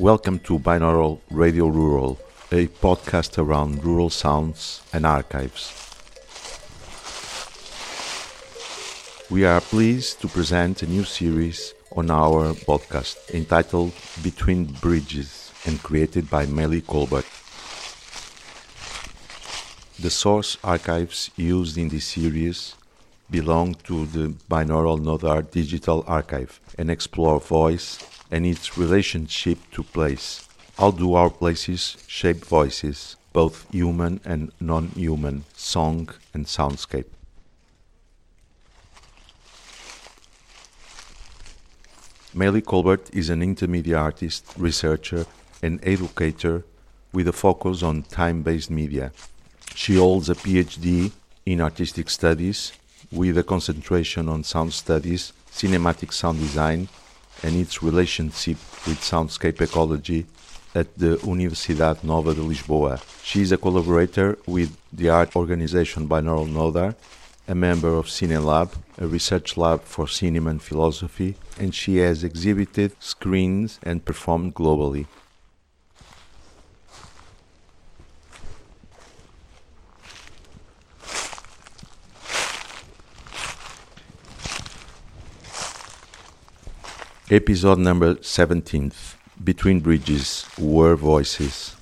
Welcome to Binaural Radio Rural, a podcast around rural sounds and archives. We are pleased to present a new series on our podcast entitled Between Bridges and created by Maile Colbert. The source archives used in this series belong to the binaural Nodar digital archive and explore voice and its relationship to place. How do our places shape voices, both human and non human, song and soundscape? Maile Colbert is an intermedia artist, researcher, and educator with a focus on time based media. She holds a PhD in artistic studies with a concentration on sound studies, cinematic sound design, and its relationship with soundscape ecology at the Universidade Nova de Lisboa. She is a collaborator with the art organization Binaural Nodar, a member of CineLab, a research lab for cinema and philosophy, and she has exhibited, screened, and performed globally. Episode number 17 Between Bridges Were Voices.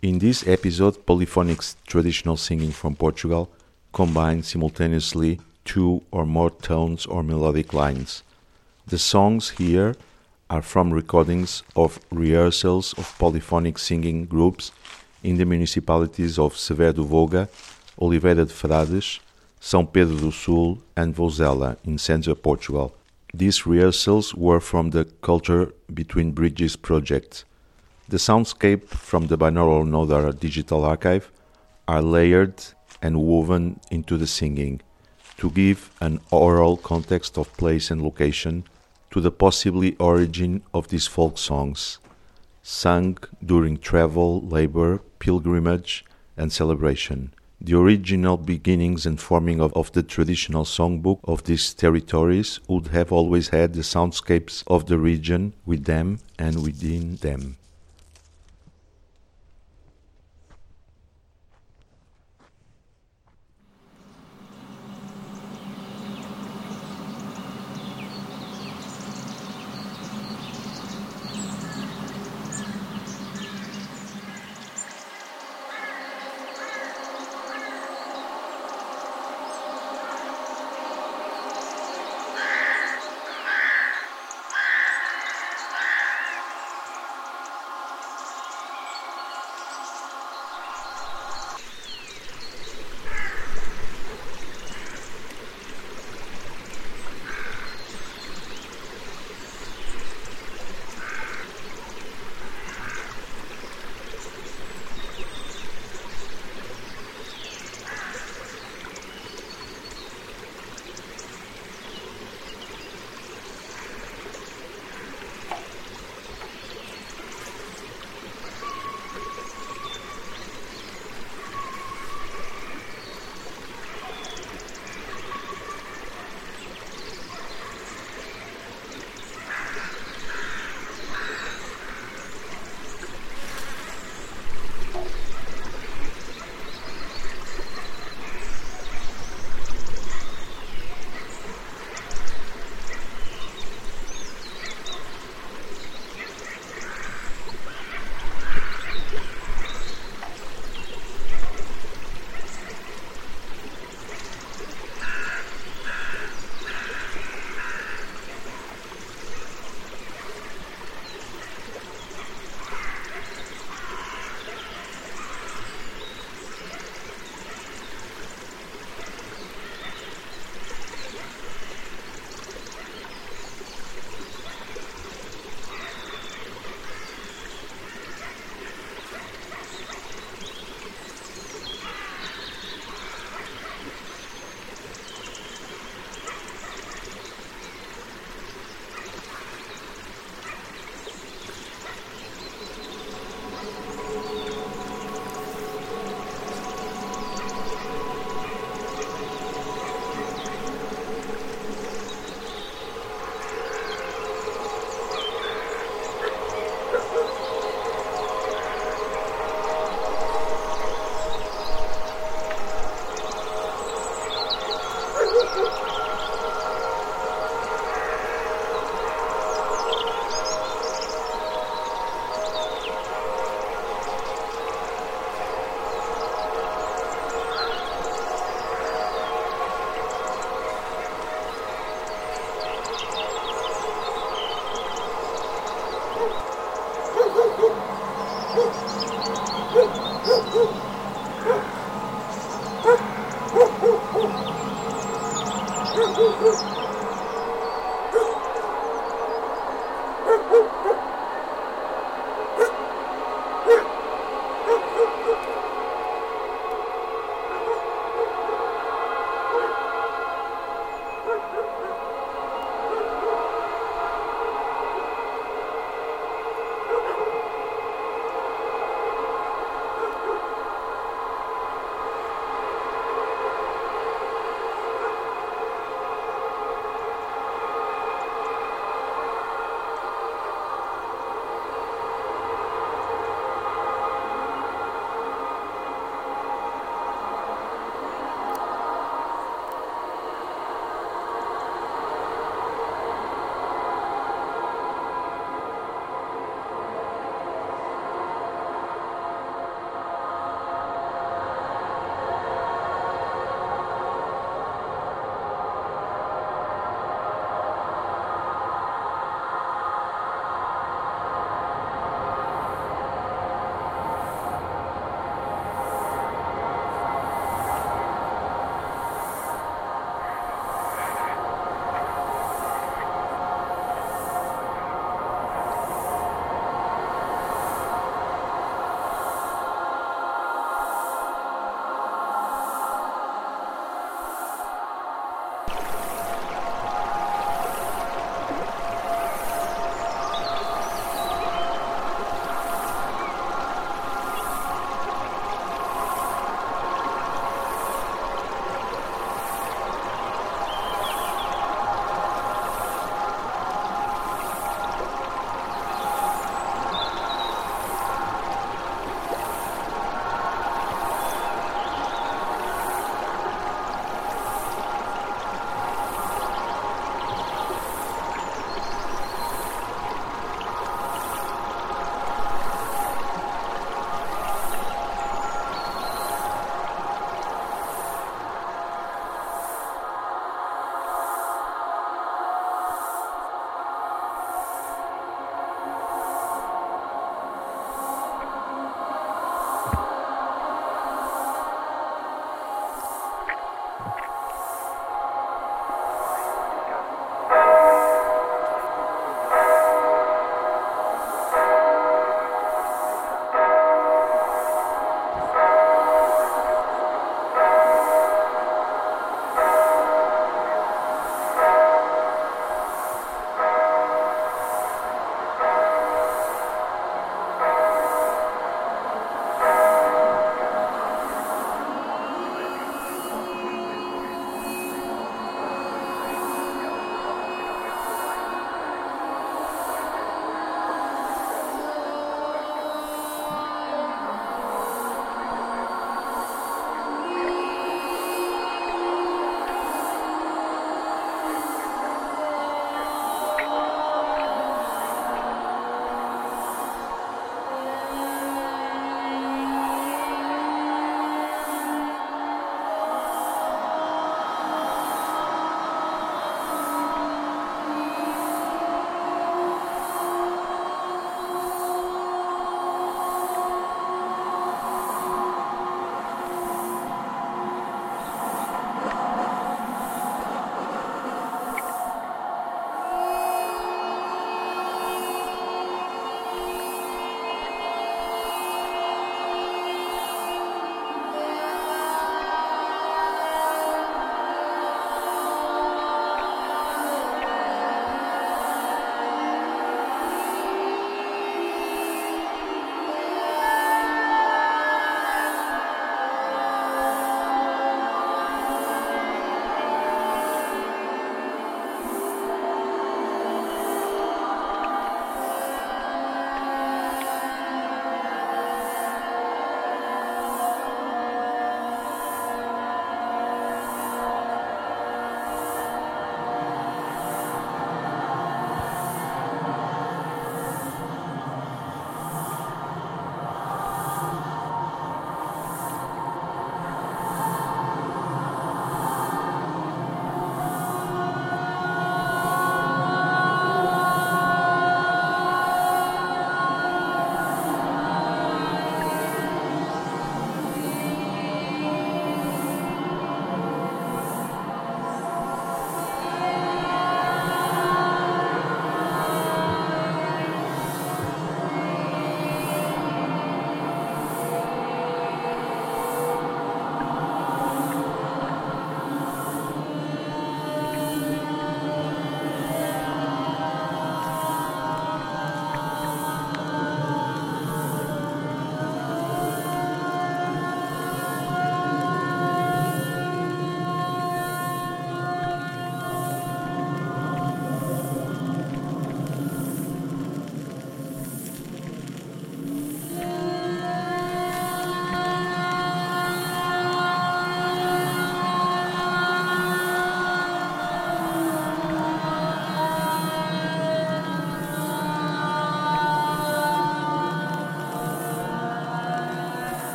In this episode, polyphonic traditional singing from Portugal combines simultaneously two or more tones or melodic lines. The songs here are from recordings of rehearsals of polyphonic singing groups in the municipalities of Sever do Vouga, Oliveira de Frades, São Pedro do Sul, and Vouzela in central Portugal. These rehearsals were from the Culture Between Bridges project. The soundscape from the binaural Nodar digital archive are layered and woven into the singing to give an aural context of place and location to the possibly origin of these folk songs, sung during travel, labor, pilgrimage, and celebration the original beginnings and forming of, of the traditional songbook of these territories would have always had the soundscapes of the region with them and within them.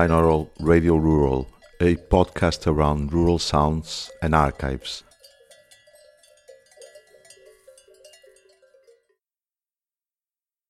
Binaural Radio Rural, a podcast around rural sounds and archives.